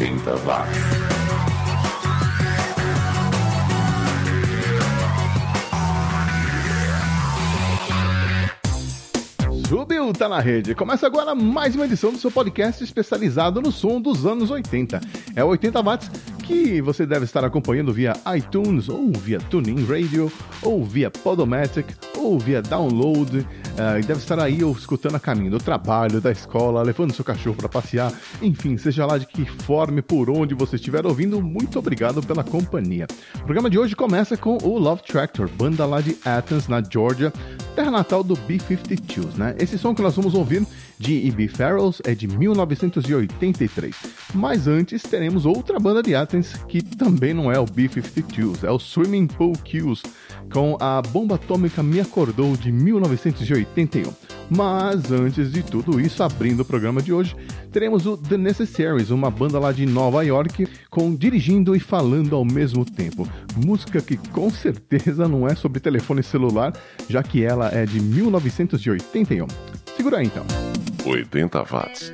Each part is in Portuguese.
80 watts. Subiu, tá na rede. Começa agora mais uma edição do seu podcast especializado no som dos anos 80. É o 80 watts que você deve estar acompanhando via iTunes, ou via TuneIn Radio, ou via Podomatic, ou via download. Uh, e deve estar aí ou escutando a caminho do trabalho, da escola, levando seu cachorro para passear. Enfim, seja lá de que forma, por onde você estiver ouvindo, muito obrigado pela companhia. O programa de hoje começa com o Love Tractor, banda lá de Athens, na Georgia, terra natal do B-52s, né? Esse som que nós vamos ouvir de E.B. Farrells é de 1983. Mas antes teremos outra banda de Athens que também não é o B-52s, é o Swimming Pool Kills, com a bomba atômica Me Acordou de 1981. Mas antes de tudo isso, abrindo o programa de hoje, teremos o The Necessaries, uma banda lá de Nova York, com dirigindo e falando ao mesmo tempo. Música que com certeza não é sobre telefone celular, já que ela é de 1981. Segura aí então. 80 watts.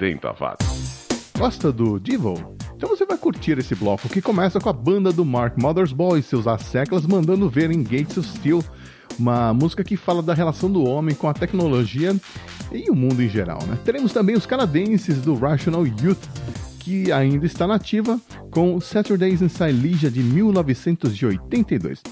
80 watts. Gosta do Devil? Então você vai curtir esse bloco que começa com a banda do Mark Mother's Boys, seus asseclas mandando ver em Gates of Steel, uma música que fala da relação do homem com a tecnologia e o mundo em geral. Né? Teremos também os canadenses do Rational Youth, que ainda está nativa, com Saturdays in Silesia de 1982.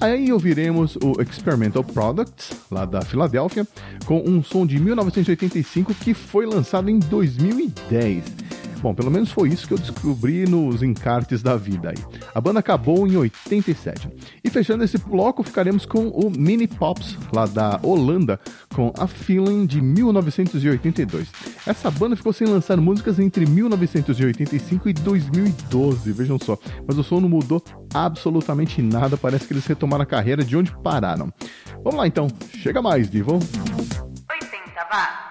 Aí ouviremos o Experimental Products, lá da Filadélfia, com um som de 1985 que foi lançado em 2010. Bom, pelo menos foi isso que eu descobri nos encartes da vida aí. A banda acabou em 87. E fechando esse bloco, ficaremos com o Mini Pops, lá da Holanda, com A Feeling de 1982. Essa banda ficou sem lançar músicas entre 1985 e 2012, vejam só. Mas o som não mudou absolutamente nada, parece que eles retomaram a carreira de onde pararam. Vamos lá então, chega mais, Divo. 80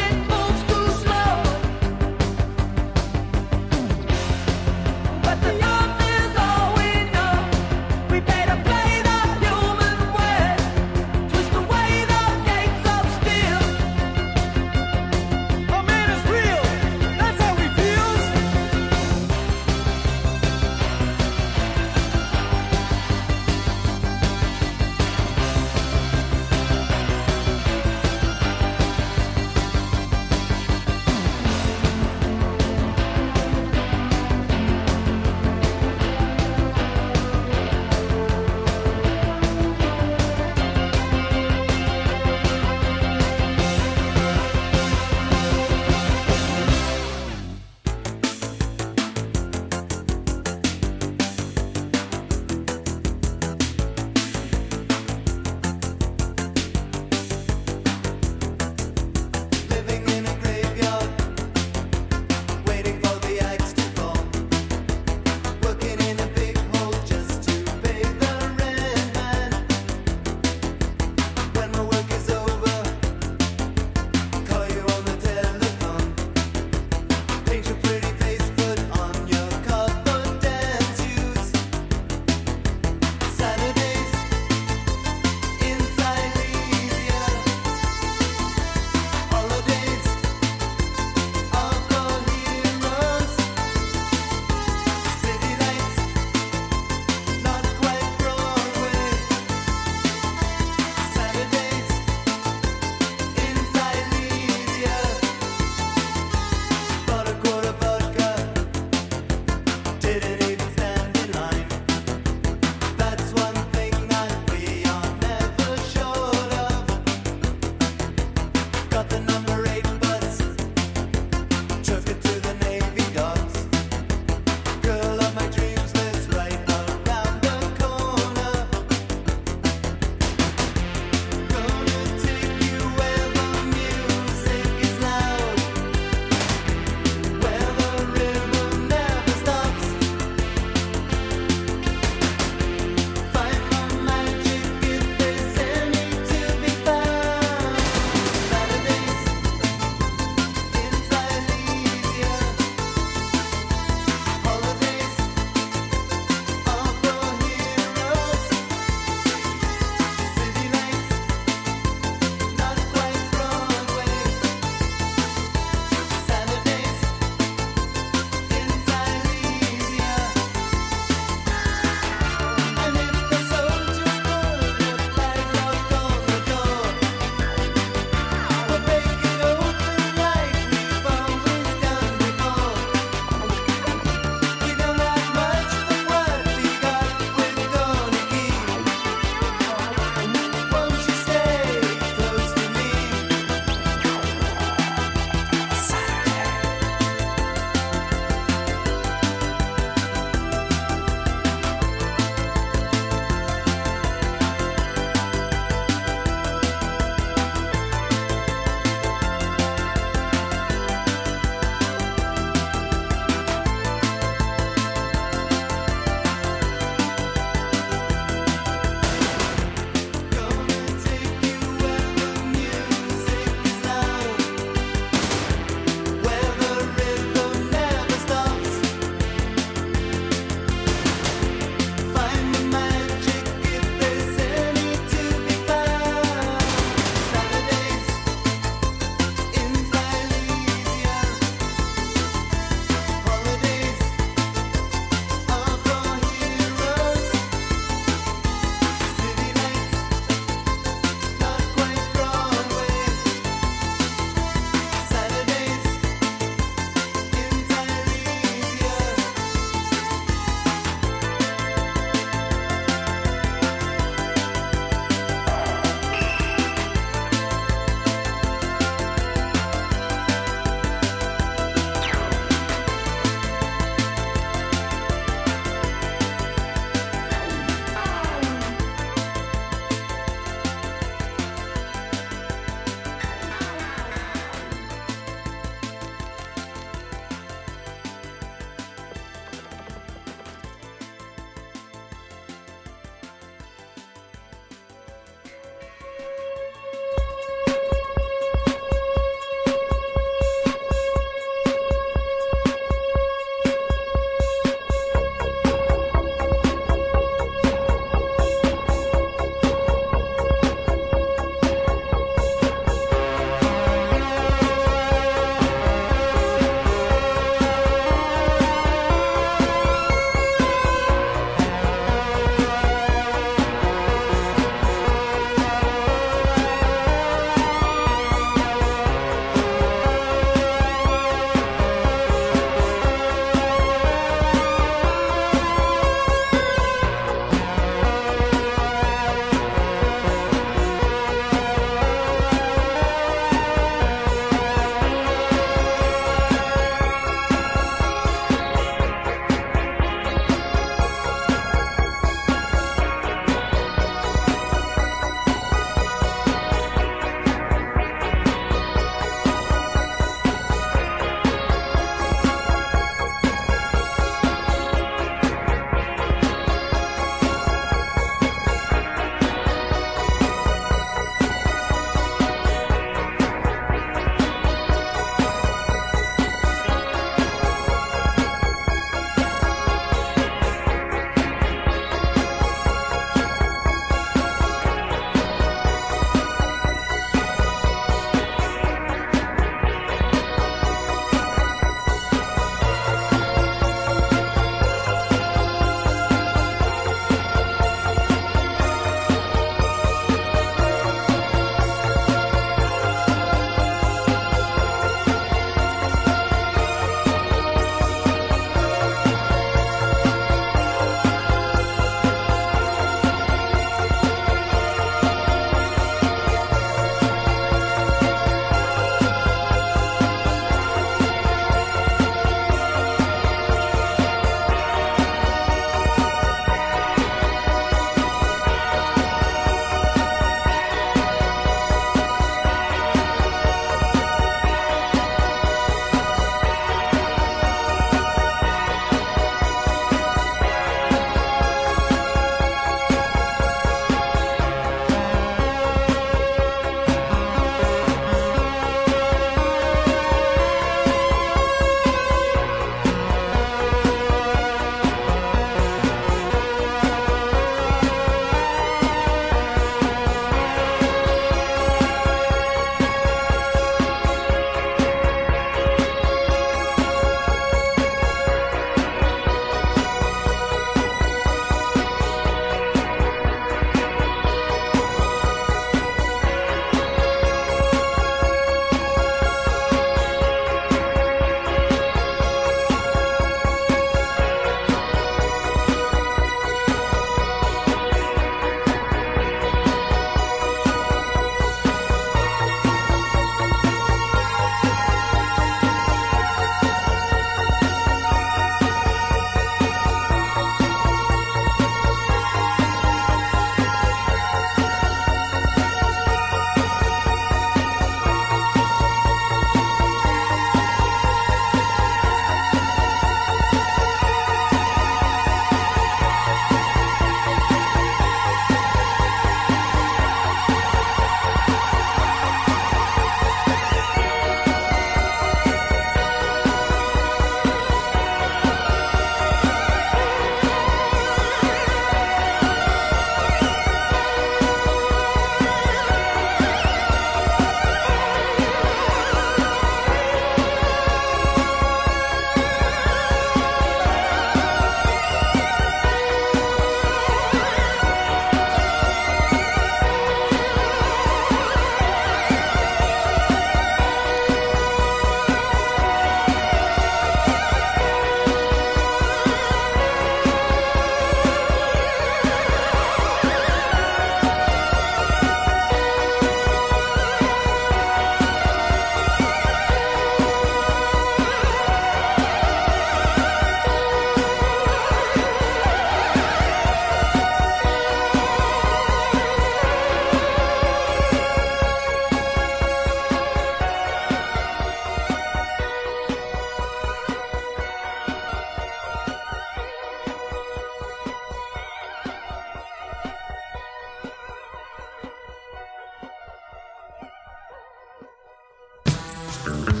watts.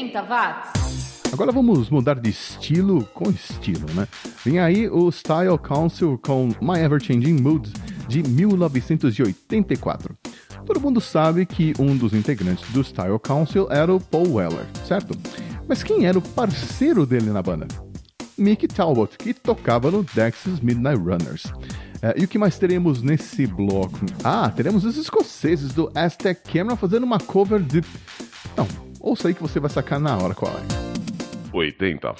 80 watts. Agora vamos mudar de estilo com estilo, né? Vem aí o Style Council com My Ever Changing Moods de 1984. Todo mundo sabe que um dos integrantes do Style Council era o Paul Weller, certo? Mas quem era o parceiro dele na banda? Mick Talbot, que tocava no Dexys Midnight Runners. É, e o que mais teremos nesse bloco? Ah, teremos os escoceses do Aztec Camera fazendo uma cover de. Não, ouça aí que você vai sacar na hora qual é. 80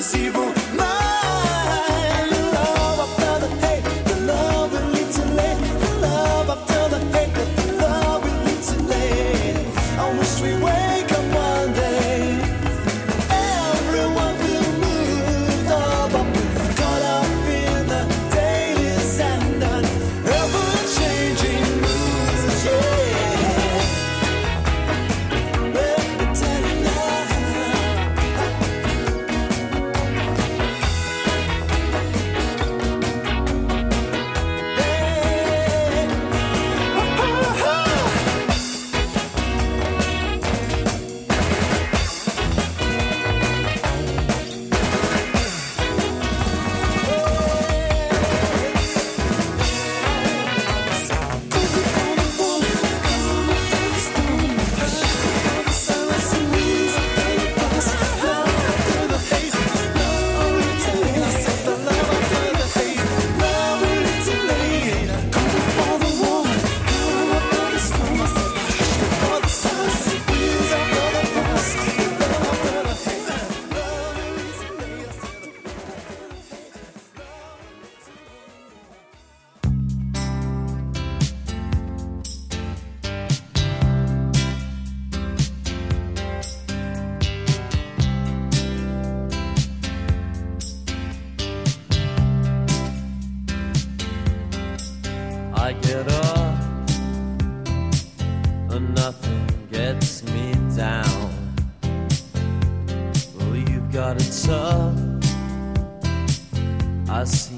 exclusivo. Watts.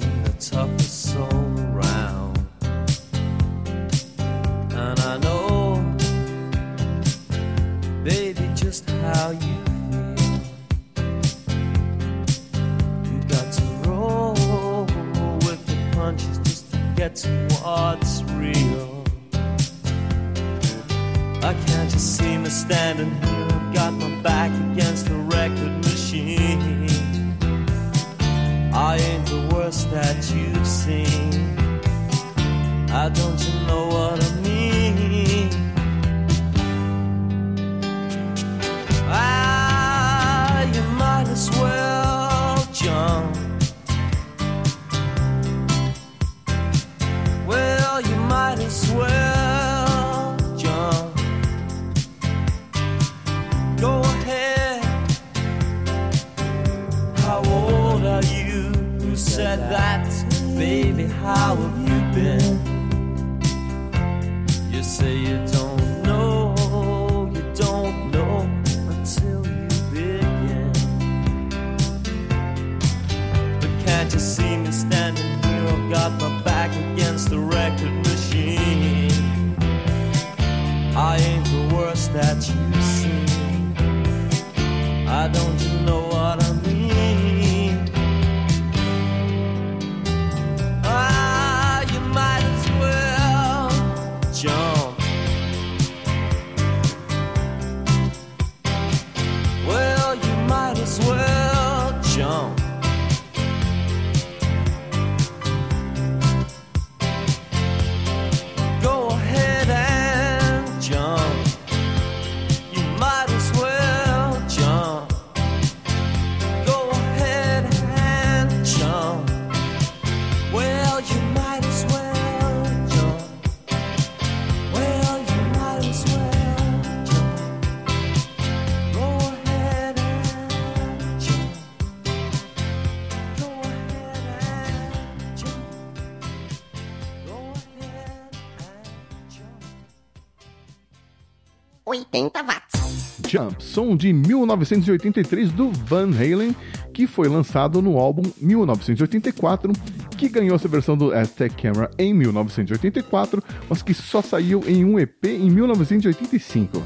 80 watts. Jump, som de 1983 do Van Halen, que foi lançado no álbum 1984, que ganhou essa versão do Aztec Camera em 1984, mas que só saiu em um EP em 1985.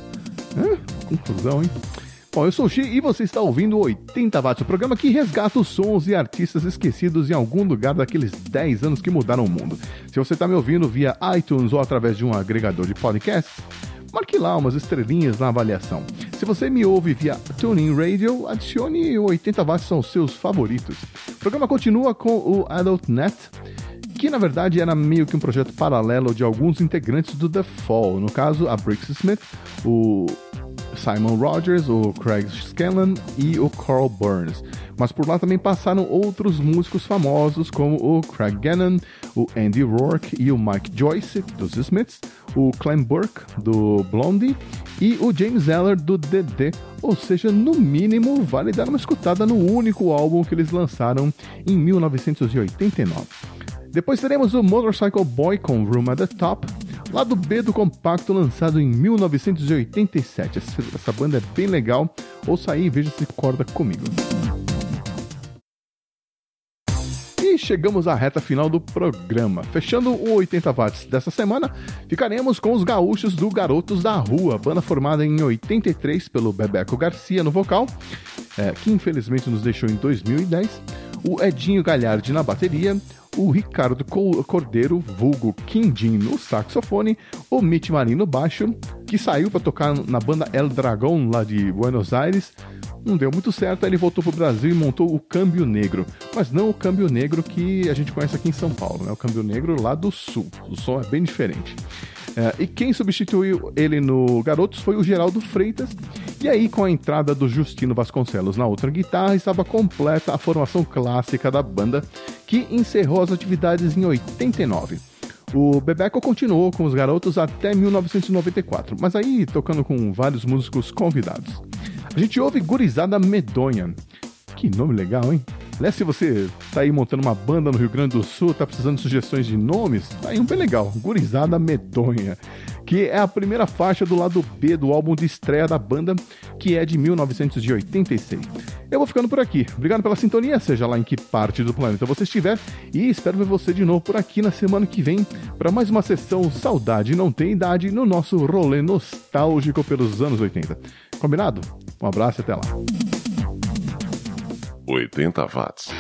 Hã? Confusão, hein? Bom, eu sou o Xi e você está ouvindo 80 Watts, o programa que resgata os sons e artistas esquecidos em algum lugar daqueles 10 anos que mudaram o mundo. Se você está me ouvindo via iTunes ou através de um agregador de podcasts, marque lá umas estrelinhas na avaliação. Se você me ouve via Tuning Radio, adicione 80 watts são os seus favoritos. O programa continua com o AdultNet, que na verdade era meio que um projeto paralelo de alguns integrantes do The Fall, no caso a Brix Smith, o Simon Rogers, o Craig Scanlon e o Carl Burns. Mas por lá também passaram outros músicos famosos como o Craig Gannon, o Andy Rourke e o Mike Joyce dos Smiths, o Clem Burke do Blondie e o James Eller do DD. Ou seja, no mínimo vale dar uma escutada no único álbum que eles lançaram em 1989. Depois teremos o Motorcycle Boy com Room at the Top, lado B do compacto lançado em 1987. Essa, banda é bem legal, ouça aí e veja se concorda comigo. E chegamos à reta final do programa. Fechando o 80 watts dessa semana, ficaremos com os gaúchos do Garotos da Rua, banda formada em 83 pelo Bebeco Garcia no vocal, é, que infelizmente nos deixou em 2010, o Edinho Galhardi na bateria, o Ricardo Cordeiro, vulgo Quindim no saxofone, o Mitch Marinho no baixo, que saiu para tocar na banda El Dragão lá de Buenos Aires. Não deu muito certo, ele voltou pro Brasil e montou o Câmbio Negro. Mas não o Câmbio Negro que a gente conhece aqui em São Paulo, né? O Câmbio Negro lá do Sul. O som é bem diferente. É, e quem substituiu ele no Garotos foi o Geraldo Freitas. E aí, com a entrada do Justino Vasconcelos na outra guitarra, estava completa a formação clássica da banda, que encerrou as atividades em 89. O Bebeco continuou com os garotos até 1994, mas aí tocando com vários músicos convidados. A gente ouve Gurizada Medonha. Que nome legal, hein? Aliás, se você tá aí montando uma banda no Rio Grande do Sul, tá precisando de sugestões de nomes, tá aí um bem legal, Gurizada Medonha, que é a primeira faixa do lado B do álbum de estreia da banda, que é de 1986. Eu vou ficando por aqui. Obrigado pela sintonia, seja lá em que parte do planeta você estiver, e espero ver você de novo por aqui na semana que vem para mais uma sessão Saudade Não Tem Idade no nosso rolê nostálgico pelos anos 80. Combinado? Um abraço e até lá. 80 watts.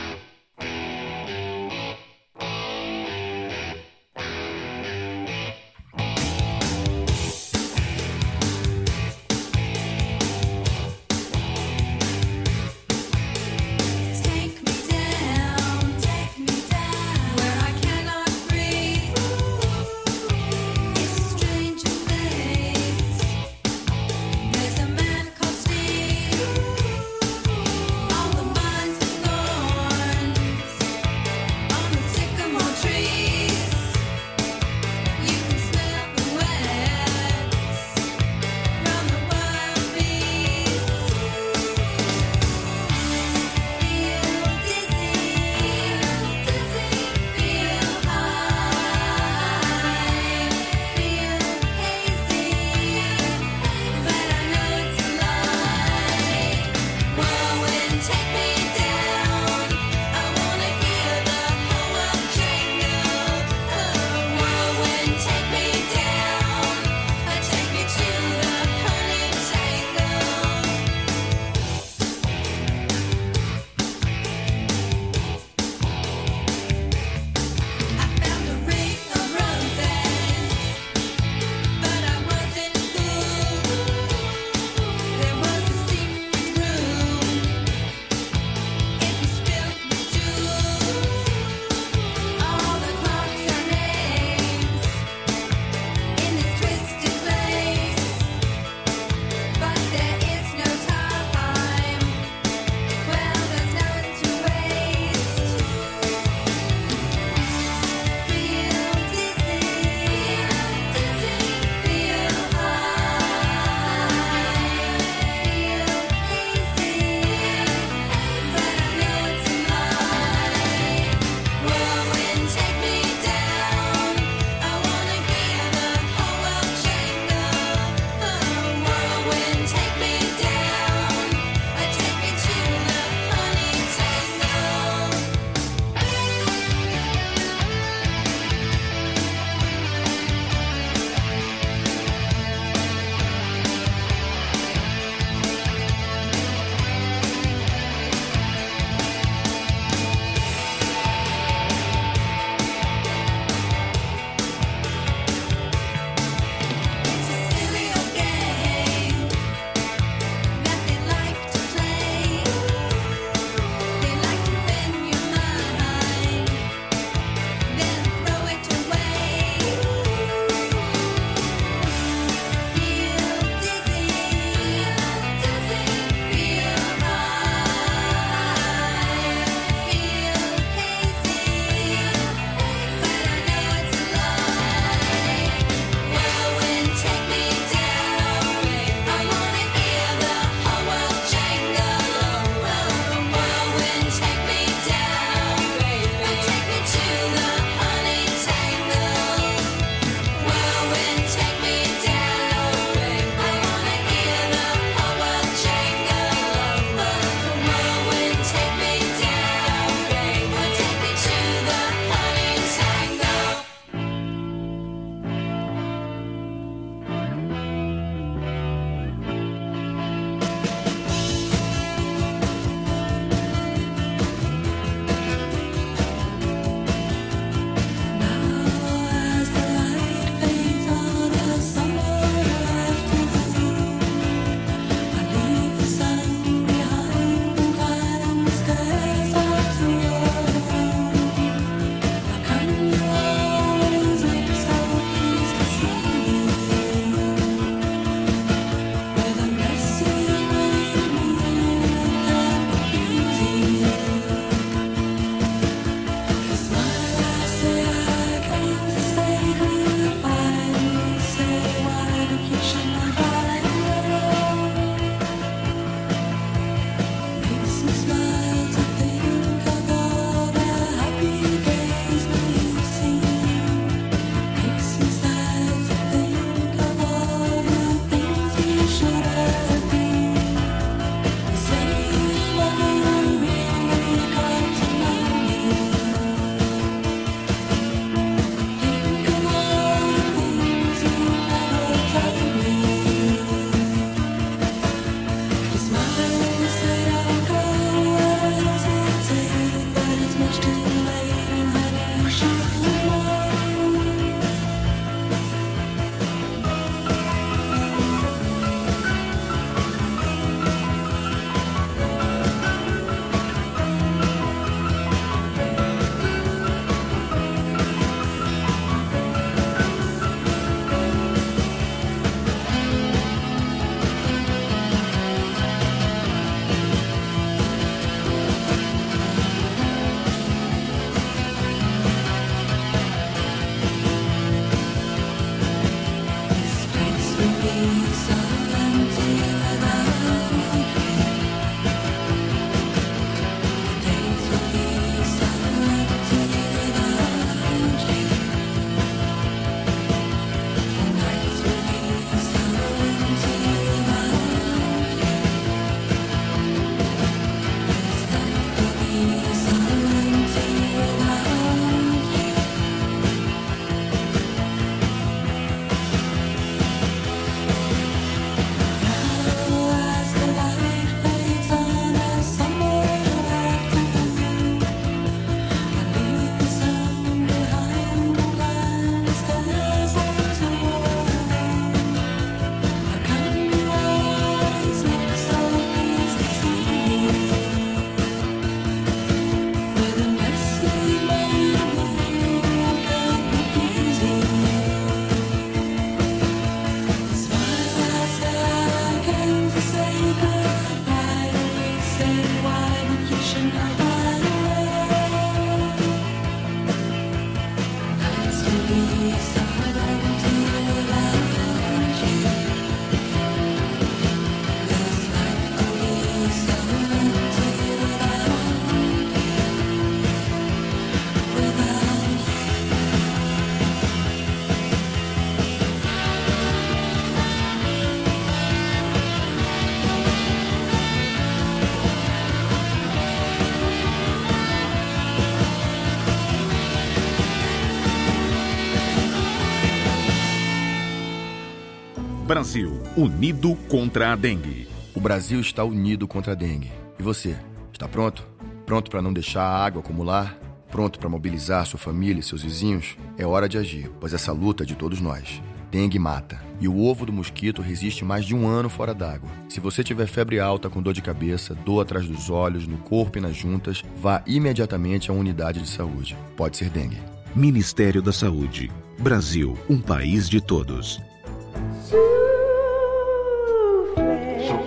Brasil, unido contra a dengue. O Brasil está unido contra a dengue. E você, está pronto? Pronto para não deixar a água acumular? Pronto para mobilizar sua família e seus vizinhos? É hora de agir, pois essa luta é de todos nós. Dengue mata. E o ovo do mosquito resiste mais de um ano fora d'água. Se você tiver febre alta com dor de cabeça, dor atrás dos olhos, no corpo e nas juntas, vá imediatamente à unidade de saúde. Pode ser dengue. Ministério da Saúde. Brasil, um país de todos.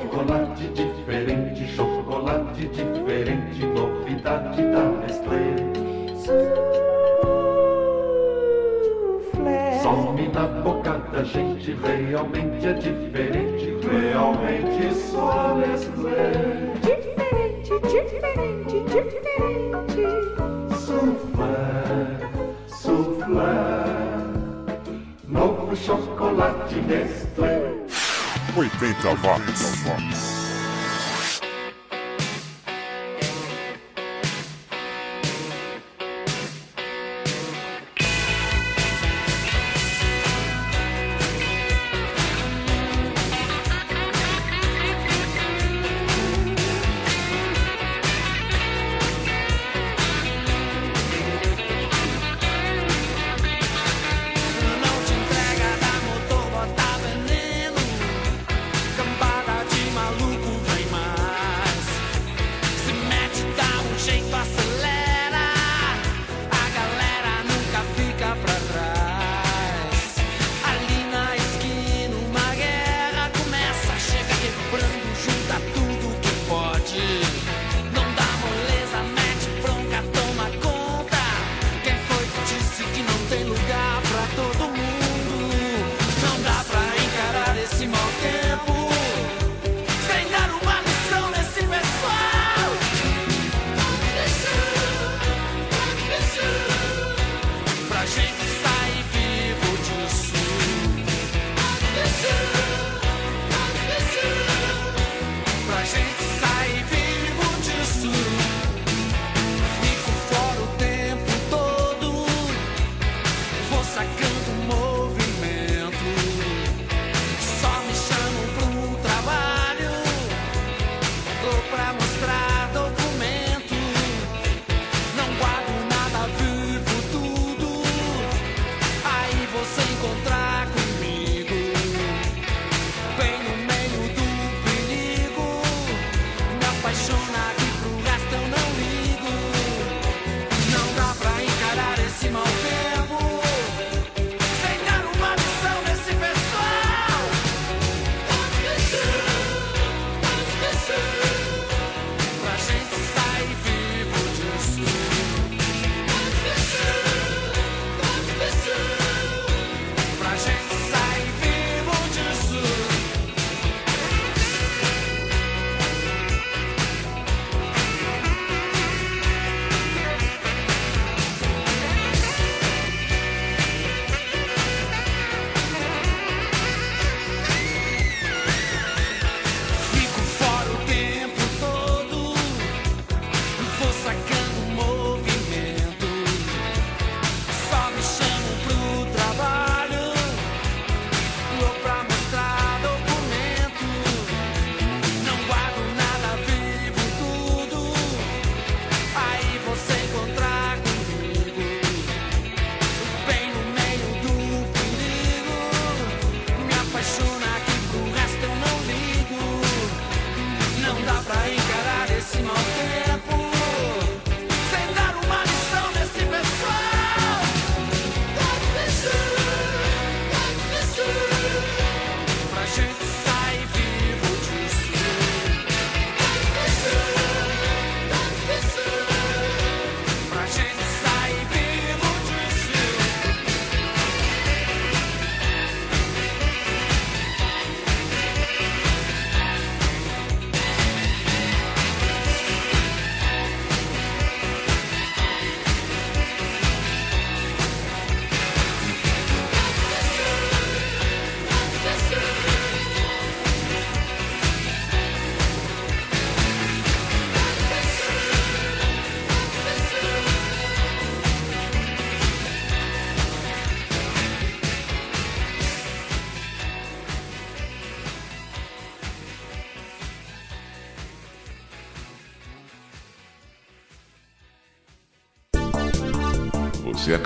Chocolate diferente, chocolate diferente, novidade da Nestlé. Some na boca da gente, realmente é diferente, realmente só Nestlé. Diferente, diferente, diferente. Soufflé, soufflé, novo chocolate Nestlé. 80 watts. Não